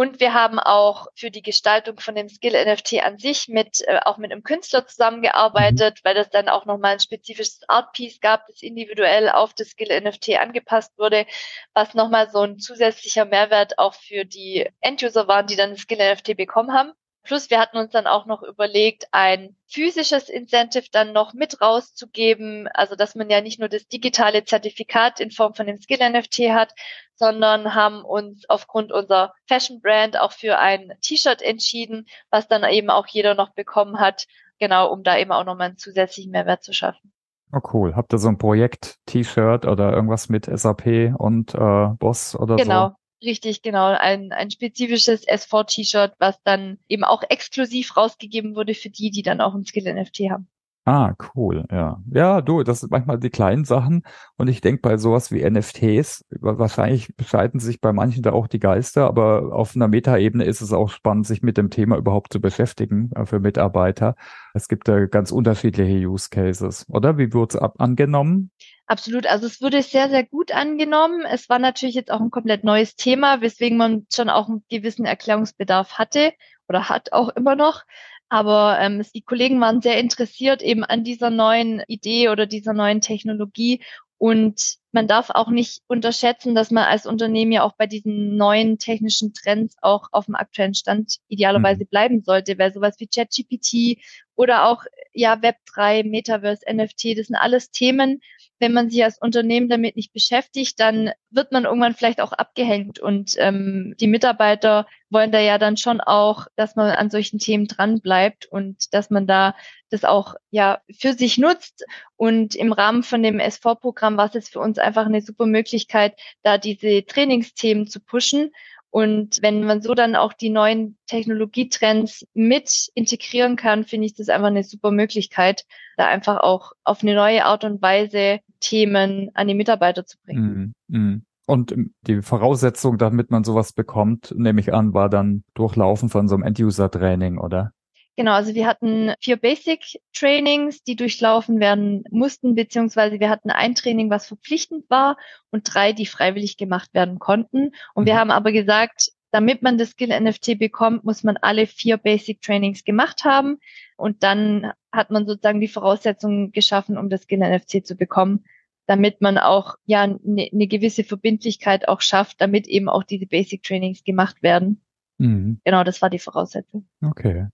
Und wir haben auch für die Gestaltung von dem Skill NFT an sich mit äh, auch mit einem Künstler zusammengearbeitet, mhm. weil das dann auch nochmal ein spezifisches Art Piece gab, das individuell auf das Skill NFT angepasst wurde, was nochmal so ein zusätzlicher Mehrwert auch für die Enduser waren, die dann das Skill NFT bekommen haben. Plus wir hatten uns dann auch noch überlegt, ein physisches Incentive dann noch mit rauszugeben, also dass man ja nicht nur das digitale Zertifikat in Form von dem Skill NFT hat, sondern haben uns aufgrund unserer Fashion Brand auch für ein T-Shirt entschieden, was dann eben auch jeder noch bekommen hat, genau, um da eben auch nochmal einen zusätzlichen Mehrwert zu schaffen. Oh cool. Habt ihr so ein Projekt-T-Shirt oder irgendwas mit SAP und äh, Boss oder genau. so? Genau, Richtig, genau. Ein, ein spezifisches S4-T-Shirt, was dann eben auch exklusiv rausgegeben wurde für die, die dann auch ein Skill-NFT haben. Ah, cool, ja. Ja, du, das sind manchmal die kleinen Sachen. Und ich denke bei sowas wie NFTs, wahrscheinlich bescheiden sich bei manchen da auch die Geister, aber auf einer Metaebene ist es auch spannend, sich mit dem Thema überhaupt zu beschäftigen äh, für Mitarbeiter. Es gibt da ganz unterschiedliche Use Cases, oder? Wie wurde es angenommen? Absolut. Also es wurde sehr, sehr gut angenommen. Es war natürlich jetzt auch ein komplett neues Thema, weswegen man schon auch einen gewissen Erklärungsbedarf hatte oder hat auch immer noch. Aber ähm, die Kollegen waren sehr interessiert eben an dieser neuen Idee oder dieser neuen Technologie. Und man darf auch nicht unterschätzen, dass man als Unternehmen ja auch bei diesen neuen technischen Trends auch auf dem aktuellen Stand idealerweise mhm. bleiben sollte, weil sowas wie ChatGPT oder auch ja Web3, Metaverse, NFT, das sind alles Themen, wenn man sich als Unternehmen damit nicht beschäftigt, dann wird man irgendwann vielleicht auch abgehängt. Und ähm, die Mitarbeiter wollen da ja dann schon auch, dass man an solchen Themen dran bleibt und dass man da das auch ja für sich nutzt. Und im Rahmen von dem SV-Programm war es jetzt für uns einfach eine super Möglichkeit, da diese Trainingsthemen zu pushen und wenn man so dann auch die neuen Technologietrends mit integrieren kann, finde ich das einfach eine super Möglichkeit, da einfach auch auf eine neue Art und Weise Themen an die Mitarbeiter zu bringen. Mm, mm. Und die Voraussetzung, damit man sowas bekommt, nehme ich an, war dann Durchlaufen von so einem End-User-Training, oder? Genau, also wir hatten vier Basic-Trainings, die durchlaufen werden mussten, beziehungsweise wir hatten ein Training, was verpflichtend war und drei, die freiwillig gemacht werden konnten. Und mhm. wir haben aber gesagt, damit man das Skill NFT bekommt, muss man alle vier Basic Trainings gemacht haben. Und dann hat man sozusagen die Voraussetzungen geschaffen, um das Skill NFT zu bekommen, damit man auch ja eine ne gewisse Verbindlichkeit auch schafft, damit eben auch diese Basic Trainings gemacht werden. Mhm. Genau, das war die Voraussetzung. Okay.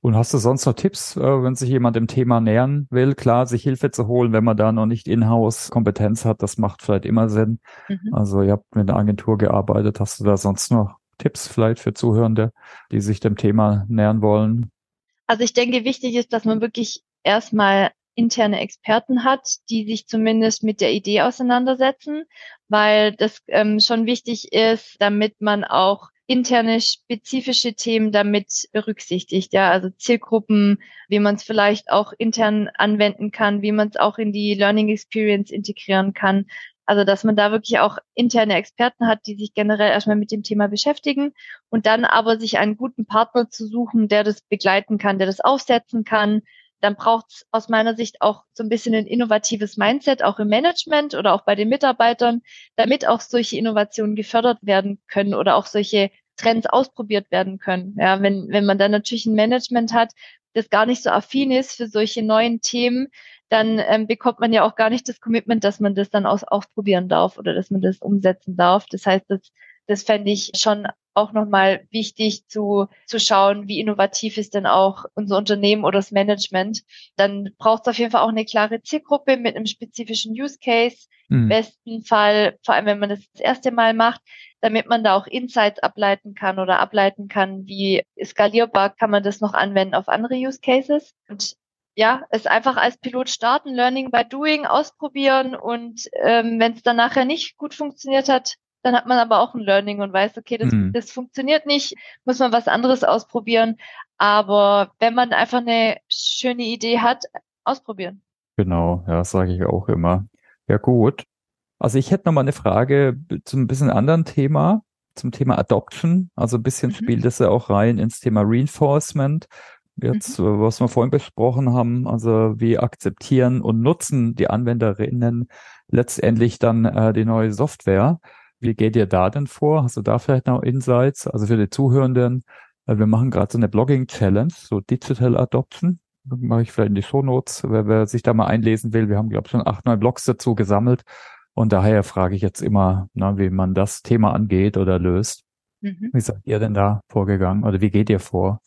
Und hast du sonst noch Tipps, äh, wenn sich jemand dem Thema nähern will? Klar, sich Hilfe zu holen, wenn man da noch nicht in-house Kompetenz hat, das macht vielleicht immer Sinn. Mhm. Also ihr habt mit einer Agentur gearbeitet. Hast du da sonst noch Tipps vielleicht für Zuhörende, die sich dem Thema nähern wollen? Also ich denke, wichtig ist, dass man wirklich erstmal interne Experten hat, die sich zumindest mit der Idee auseinandersetzen, weil das ähm, schon wichtig ist, damit man auch interne spezifische Themen damit berücksichtigt, ja, also Zielgruppen, wie man es vielleicht auch intern anwenden kann, wie man es auch in die Learning Experience integrieren kann. Also, dass man da wirklich auch interne Experten hat, die sich generell erstmal mit dem Thema beschäftigen und dann aber sich einen guten Partner zu suchen, der das begleiten kann, der das aufsetzen kann, dann braucht es aus meiner Sicht auch so ein bisschen ein innovatives Mindset, auch im Management oder auch bei den Mitarbeitern, damit auch solche Innovationen gefördert werden können oder auch solche Trends ausprobiert werden können. Ja, wenn, wenn man dann natürlich ein Management hat, das gar nicht so affin ist für solche neuen Themen, dann ähm, bekommt man ja auch gar nicht das Commitment, dass man das dann aus, ausprobieren darf oder dass man das umsetzen darf. Das heißt, das, das fände ich schon auch nochmal wichtig zu, zu schauen, wie innovativ ist denn auch unser Unternehmen oder das Management. Dann braucht es auf jeden Fall auch eine klare Zielgruppe mit einem spezifischen Use Case. Mhm. Im besten Fall, vor allem wenn man das das erste Mal macht, damit man da auch Insights ableiten kann oder ableiten kann, wie skalierbar kann man das noch anwenden auf andere Use Cases. Und ja, es einfach als Pilot starten, Learning by Doing, ausprobieren und ähm, wenn es dann nachher nicht gut funktioniert hat, dann hat man aber auch ein Learning und weiß, okay, das, mhm. das funktioniert nicht, muss man was anderes ausprobieren. Aber wenn man einfach eine schöne Idee hat, ausprobieren. Genau, ja, sage ich auch immer. Ja, gut. Also ich hätte noch mal eine Frage zum ein bisschen anderen Thema, zum Thema Adoption. Also ein bisschen mhm. spielt es ja auch rein ins Thema Reinforcement. Jetzt, mhm. was wir vorhin besprochen haben, also wie akzeptieren und nutzen die Anwenderinnen letztendlich dann äh, die neue Software. Wie geht ihr da denn vor? Hast du da vielleicht noch Insights? Also für die Zuhörenden, äh, wir machen gerade so eine Blogging-Challenge, so Digital Adoption. Mache ich vielleicht in die Show Notes, wer, wer sich da mal einlesen will. Wir haben, glaube ich, schon acht, neun Blogs dazu gesammelt. Und daher frage ich jetzt immer, na, wie man das Thema angeht oder löst. Mhm. Wie seid ihr denn da vorgegangen oder wie geht ihr vor?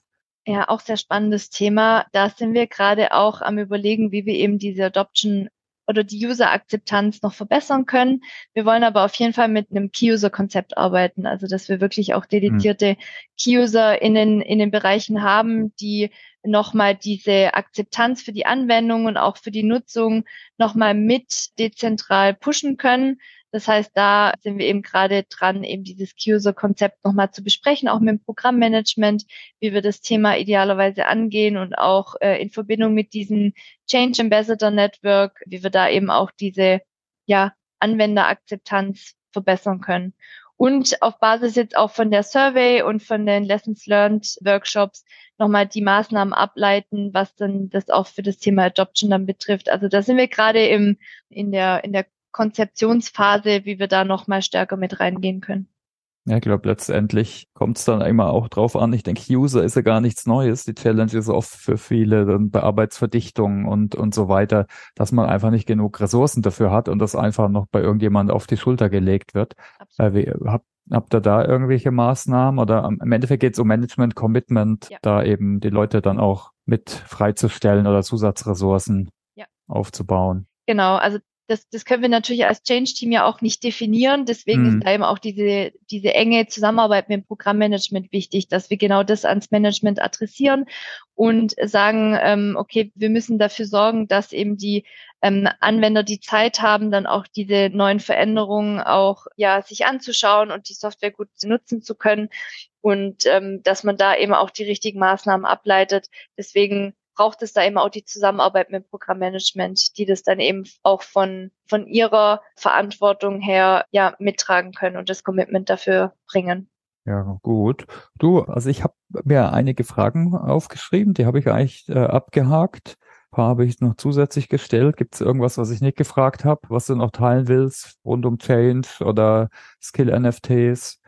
Ja, auch sehr spannendes Thema. Da sind wir gerade auch am überlegen, wie wir eben diese Adoption oder die User-Akzeptanz noch verbessern können. Wir wollen aber auf jeden Fall mit einem Key-User-Konzept arbeiten, also dass wir wirklich auch dedizierte Key-User in den, in den Bereichen haben, die nochmal diese Akzeptanz für die Anwendung und auch für die Nutzung nochmal mit dezentral pushen können. Das heißt, da sind wir eben gerade dran, eben dieses Key-User-Konzept nochmal zu besprechen, auch mit dem Programmmanagement, wie wir das Thema idealerweise angehen und auch äh, in Verbindung mit diesem Change Ambassador Network, wie wir da eben auch diese ja, Anwenderakzeptanz verbessern können. Und auf Basis jetzt auch von der Survey und von den Lessons Learned Workshops nochmal die Maßnahmen ableiten, was dann das auch für das Thema Adoption dann betrifft. Also da sind wir gerade im, in der, in der Konzeptionsphase, wie wir da noch mal stärker mit reingehen können. Ja, ich glaube, letztendlich kommt es dann immer auch drauf an. Ich denke, User ist ja gar nichts Neues. Die Challenge ist oft für viele dann Bearbeitsverdichtung und, und so weiter, dass man einfach nicht genug Ressourcen dafür hat und das einfach noch bei irgendjemand auf die Schulter gelegt wird. Äh, habt, habt ihr da irgendwelche Maßnahmen oder im Endeffekt geht es um Management, Commitment, ja. da eben die Leute dann auch mit freizustellen oder Zusatzressourcen ja. aufzubauen? Genau, also das, das können wir natürlich als Change-Team ja auch nicht definieren. Deswegen mhm. ist da eben auch diese, diese enge Zusammenarbeit mit dem Programmmanagement wichtig, dass wir genau das ans Management adressieren und sagen, ähm, okay, wir müssen dafür sorgen, dass eben die ähm, Anwender die Zeit haben, dann auch diese neuen Veränderungen auch ja sich anzuschauen und die Software gut nutzen zu können und ähm, dass man da eben auch die richtigen Maßnahmen ableitet. Deswegen braucht es da eben auch die Zusammenarbeit mit Programmmanagement, die das dann eben auch von, von ihrer Verantwortung her ja mittragen können und das Commitment dafür bringen. Ja, gut. Du, also ich habe mir einige Fragen aufgeschrieben, die habe ich eigentlich äh, abgehakt. Ein paar habe ich noch zusätzlich gestellt. Gibt es irgendwas, was ich nicht gefragt habe, was du noch teilen willst rund um Change oder Skill-NFTs?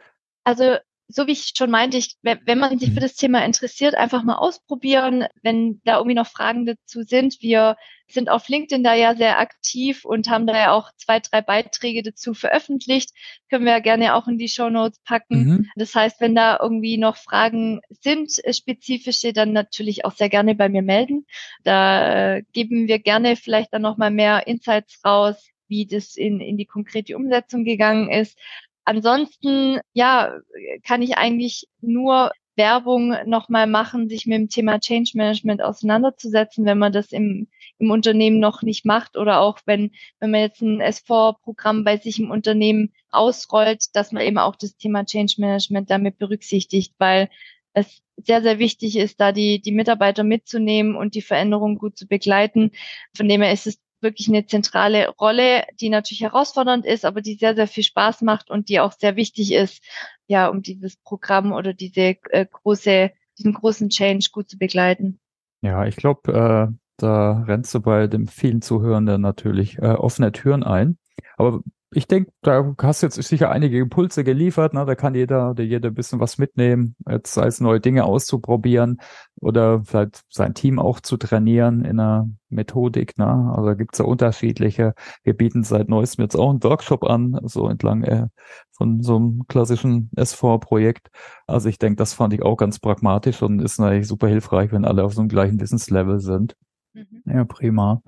Also so wie ich schon meinte, ich, wenn man sich für mhm. das Thema interessiert, einfach mal ausprobieren. Wenn da irgendwie noch Fragen dazu sind, wir sind auf LinkedIn da ja sehr aktiv und haben da ja auch zwei, drei Beiträge dazu veröffentlicht. Können wir ja gerne auch in die Show Notes packen. Mhm. Das heißt, wenn da irgendwie noch Fragen sind, äh, spezifische, dann natürlich auch sehr gerne bei mir melden. Da äh, geben wir gerne vielleicht dann nochmal mehr Insights raus, wie das in, in die konkrete Umsetzung gegangen ist. Ansonsten, ja, kann ich eigentlich nur Werbung nochmal machen, sich mit dem Thema Change Management auseinanderzusetzen, wenn man das im, im Unternehmen noch nicht macht oder auch wenn, wenn man jetzt ein S4-Programm bei sich im Unternehmen ausrollt, dass man eben auch das Thema Change Management damit berücksichtigt, weil es sehr, sehr wichtig ist, da die, die Mitarbeiter mitzunehmen und die Veränderung gut zu begleiten. Von dem her ist es wirklich eine zentrale Rolle, die natürlich herausfordernd ist, aber die sehr, sehr viel Spaß macht und die auch sehr wichtig ist, ja, um dieses Programm oder diese äh, große, diesen großen Change gut zu begleiten. Ja, ich glaube, äh, da rennst du bei dem vielen Zuhörenden natürlich äh, offene Türen ein. Aber ich denke, da hast du jetzt sicher einige Impulse geliefert, ne? Da kann jeder oder jeder ein bisschen was mitnehmen, jetzt sei es neue Dinge auszuprobieren oder vielleicht sein Team auch zu trainieren in einer Methodik, ne? Also da gibt's ja unterschiedliche. Wir bieten seit neuestem jetzt auch einen Workshop an, so entlang äh, von so einem klassischen S4-Projekt. Also ich denke, das fand ich auch ganz pragmatisch und ist natürlich super hilfreich, wenn alle auf so einem gleichen Wissenslevel sind. Mhm. Ja, prima.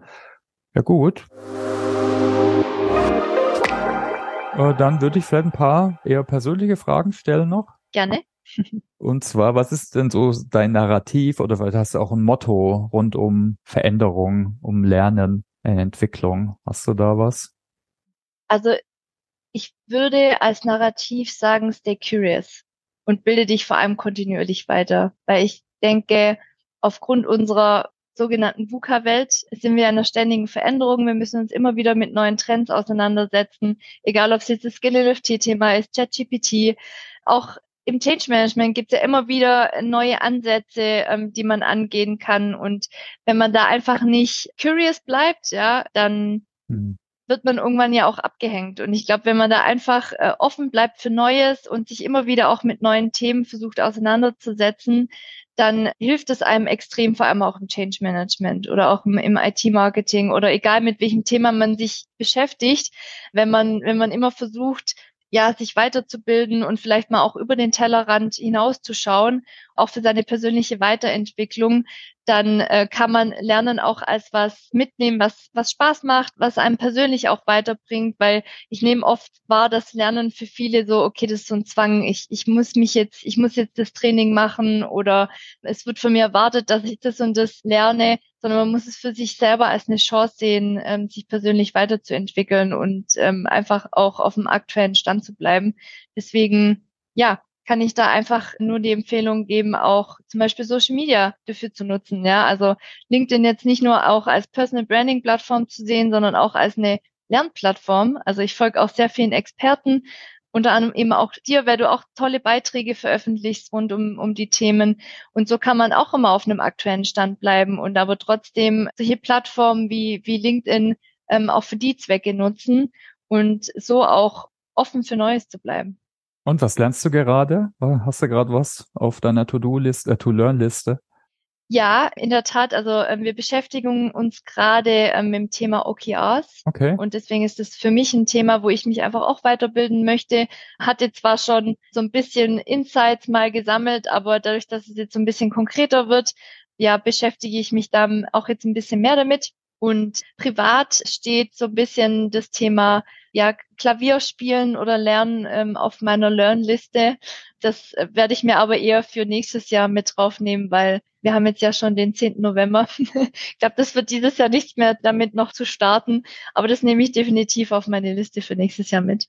Ja, gut. Äh, dann würde ich vielleicht ein paar eher persönliche Fragen stellen noch. Gerne. Und zwar, was ist denn so dein Narrativ oder vielleicht hast du auch ein Motto rund um Veränderung, um Lernen, Entwicklung? Hast du da was? Also ich würde als Narrativ sagen, stay curious und bilde dich vor allem kontinuierlich weiter, weil ich denke, aufgrund unserer sogenannten VUCA-Welt sind wir in einer ständigen Veränderung. Wir müssen uns immer wieder mit neuen Trends auseinandersetzen, egal ob es jetzt das Skill-NFT-Thema ist, ChatGPT. Auch im Change Management gibt es ja immer wieder neue Ansätze, ähm, die man angehen kann. Und wenn man da einfach nicht curious bleibt, ja, dann mhm. wird man irgendwann ja auch abgehängt. Und ich glaube, wenn man da einfach äh, offen bleibt für Neues und sich immer wieder auch mit neuen Themen versucht auseinanderzusetzen, dann hilft es einem extrem, vor allem auch im Change Management oder auch im, im IT-Marketing oder egal mit welchem Thema man sich beschäftigt, wenn man, wenn man immer versucht, ja, sich weiterzubilden und vielleicht mal auch über den Tellerrand hinauszuschauen, auch für seine persönliche Weiterentwicklung, dann äh, kann man Lernen auch als was mitnehmen, was, was Spaß macht, was einem persönlich auch weiterbringt, weil ich nehme oft wahr, dass Lernen für viele so, okay, das ist so ein Zwang, ich, ich muss mich jetzt, ich muss jetzt das Training machen oder es wird von mir erwartet, dass ich das und das lerne, sondern man muss es für sich selber als eine Chance sehen, ähm, sich persönlich weiterzuentwickeln und ähm, einfach auch auf dem aktuellen Stand zu bleiben. Deswegen, ja, kann ich da einfach nur die Empfehlung geben, auch zum Beispiel Social Media dafür zu nutzen. Ja, also LinkedIn jetzt nicht nur auch als Personal Branding Plattform zu sehen, sondern auch als eine Lernplattform. Also ich folge auch sehr vielen Experten, unter anderem eben auch dir, weil du auch tolle Beiträge veröffentlichst rund um, um die Themen. Und so kann man auch immer auf einem aktuellen Stand bleiben und aber trotzdem solche Plattformen wie, wie LinkedIn ähm, auch für die Zwecke nutzen und so auch offen für Neues zu bleiben. Und was lernst du gerade? Hast du gerade was auf deiner To-Do-Liste, äh, To-Learn-Liste? Ja, in der Tat. Also ähm, wir beschäftigen uns gerade ähm, mit dem Thema OKRs. Okay. Und deswegen ist es für mich ein Thema, wo ich mich einfach auch weiterbilden möchte. Hatte zwar schon so ein bisschen Insights mal gesammelt, aber dadurch, dass es jetzt so ein bisschen konkreter wird, ja, beschäftige ich mich da auch jetzt ein bisschen mehr damit. Und privat steht so ein bisschen das Thema ja, Klavier spielen oder lernen ähm, auf meiner Learn-Liste. Das äh, werde ich mir aber eher für nächstes Jahr mit draufnehmen, weil wir haben jetzt ja schon den 10. November. [laughs] ich glaube, das wird dieses Jahr nicht mehr damit noch zu starten, aber das nehme ich definitiv auf meine Liste für nächstes Jahr mit.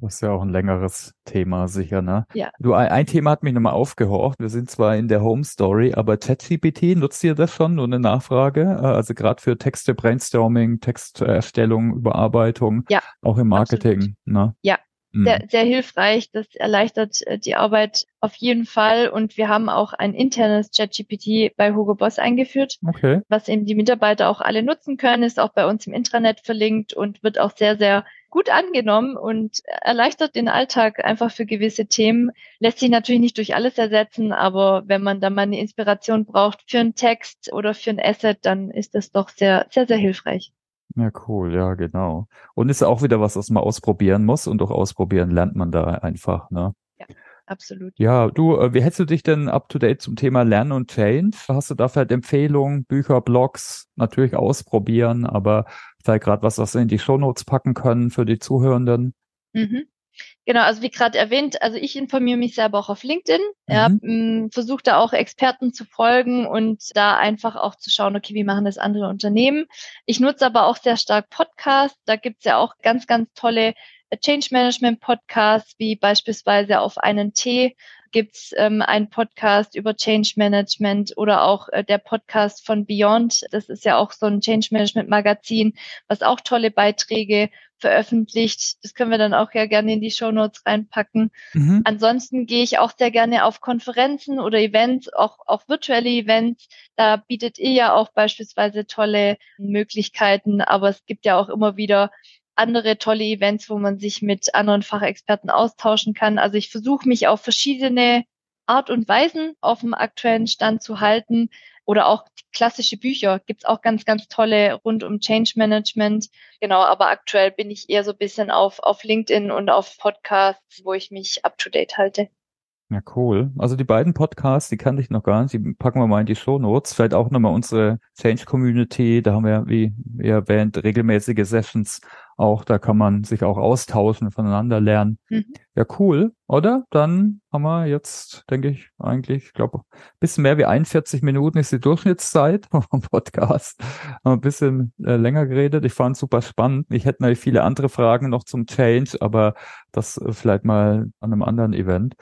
Das ist ja auch ein längeres Thema, sicher, ne? Ja. Du, ein, ein Thema hat mich nochmal aufgehorcht. Wir sind zwar in der Home Story, aber ChatGPT, nutzt ihr das schon? Nur eine Nachfrage? Äh, also gerade für Texte, Brainstorming, Texterstellung, Überarbeitung, ja, auch im Marketing, absolut. ne? Ja, mhm. sehr, sehr hilfreich. Das erleichtert äh, die Arbeit auf jeden Fall. Und wir haben auch ein internes ChatGPT bei Hugo Boss eingeführt, okay. was eben die Mitarbeiter auch alle nutzen können, ist auch bei uns im Intranet verlinkt und wird auch sehr, sehr gut angenommen und erleichtert den Alltag einfach für gewisse Themen. Lässt sich natürlich nicht durch alles ersetzen, aber wenn man da mal eine Inspiration braucht für einen Text oder für ein Asset, dann ist das doch sehr, sehr, sehr hilfreich. Ja, cool, ja, genau. Und ist auch wieder was, was man ausprobieren muss und durch ausprobieren lernt man da einfach, ne? absolut. Ja, du, äh, wie hältst du dich denn up to date zum Thema Lernen und Change? Hast du da vielleicht Empfehlungen, Bücher, Blogs, natürlich ausprobieren, aber vielleicht gerade was, was wir in die Shownotes packen können für die Zuhörenden? Mhm. Genau, also wie gerade erwähnt, also ich informiere mich selber auch auf LinkedIn, mhm. ja, versuche da auch Experten zu folgen und da einfach auch zu schauen, okay, wie machen das andere Unternehmen. Ich nutze aber auch sehr stark Podcasts, da gibt's ja auch ganz, ganz tolle Change Management Podcasts, wie beispielsweise auf einen Tee gibt's ähm, einen Podcast über Change Management oder auch äh, der Podcast von Beyond. Das ist ja auch so ein Change Management Magazin, was auch tolle Beiträge veröffentlicht. Das können wir dann auch ja gerne in die Show Notes reinpacken. Mhm. Ansonsten gehe ich auch sehr gerne auf Konferenzen oder Events, auch, auch virtuelle Events. Da bietet ihr ja auch beispielsweise tolle Möglichkeiten, aber es gibt ja auch immer wieder andere tolle Events, wo man sich mit anderen Fachexperten austauschen kann. Also ich versuche mich auf verschiedene Art und Weisen auf dem aktuellen Stand zu halten. Oder auch klassische Bücher gibt's auch ganz, ganz tolle rund um Change Management. Genau, aber aktuell bin ich eher so ein bisschen auf, auf LinkedIn und auf Podcasts, wo ich mich up to date halte. Ja, cool. Also die beiden Podcasts, die kannte ich noch gar nicht, die packen wir mal in die Show Notes. Vielleicht auch nochmal unsere Change Community, da haben wir, wie ihr erwähnt, regelmäßige Sessions auch, da kann man sich auch austauschen, voneinander lernen. Mhm. Ja, cool, oder? Dann haben wir jetzt, denke ich, eigentlich, ich glaube, bisschen mehr wie 41 Minuten ist die Durchschnittszeit [laughs] vom Podcast. Haben ein bisschen äh, länger geredet. Ich fand es super spannend. Ich hätte natürlich viele andere Fragen noch zum Change, aber das äh, vielleicht mal an einem anderen Event.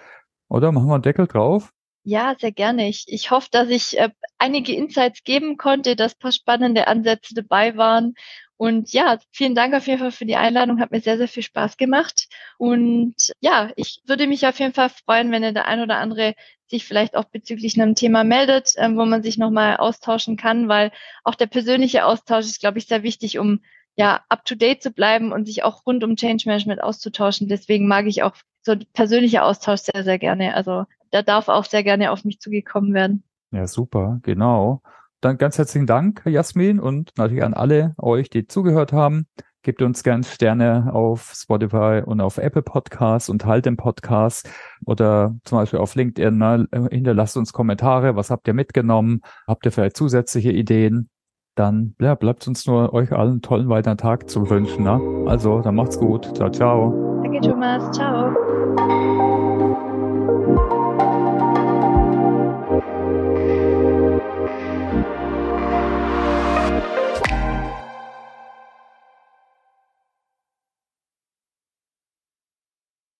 Oder machen wir einen Deckel drauf? Ja, sehr gerne. Ich, ich hoffe, dass ich äh, einige Insights geben konnte, dass paar spannende Ansätze dabei waren. Und ja, vielen Dank auf jeden Fall für die Einladung. Hat mir sehr, sehr viel Spaß gemacht. Und ja, ich würde mich auf jeden Fall freuen, wenn der ein oder andere sich vielleicht auch bezüglich einem Thema meldet, ähm, wo man sich nochmal austauschen kann, weil auch der persönliche Austausch ist, glaube ich, sehr wichtig, um ja, up to date zu bleiben und sich auch rund um Change Management auszutauschen. Deswegen mag ich auch so persönlicher Austausch sehr, sehr gerne. Also da darf auch sehr gerne auf mich zugekommen werden. Ja, super, genau. Dann ganz herzlichen Dank, Jasmin, und natürlich an alle euch, die zugehört haben. Gebt uns gern Sterne auf Spotify und auf Apple Podcasts und halt den Podcast oder zum Beispiel auf LinkedIn. Ne? Hinterlasst uns Kommentare. Was habt ihr mitgenommen? Habt ihr vielleicht zusätzliche Ideen? Dann ja, bleibt uns nur euch allen einen tollen weiteren Tag zu wünschen. Ne? Also, dann macht's gut. Ciao, ciao. Danke, Thomas. Ciao. Música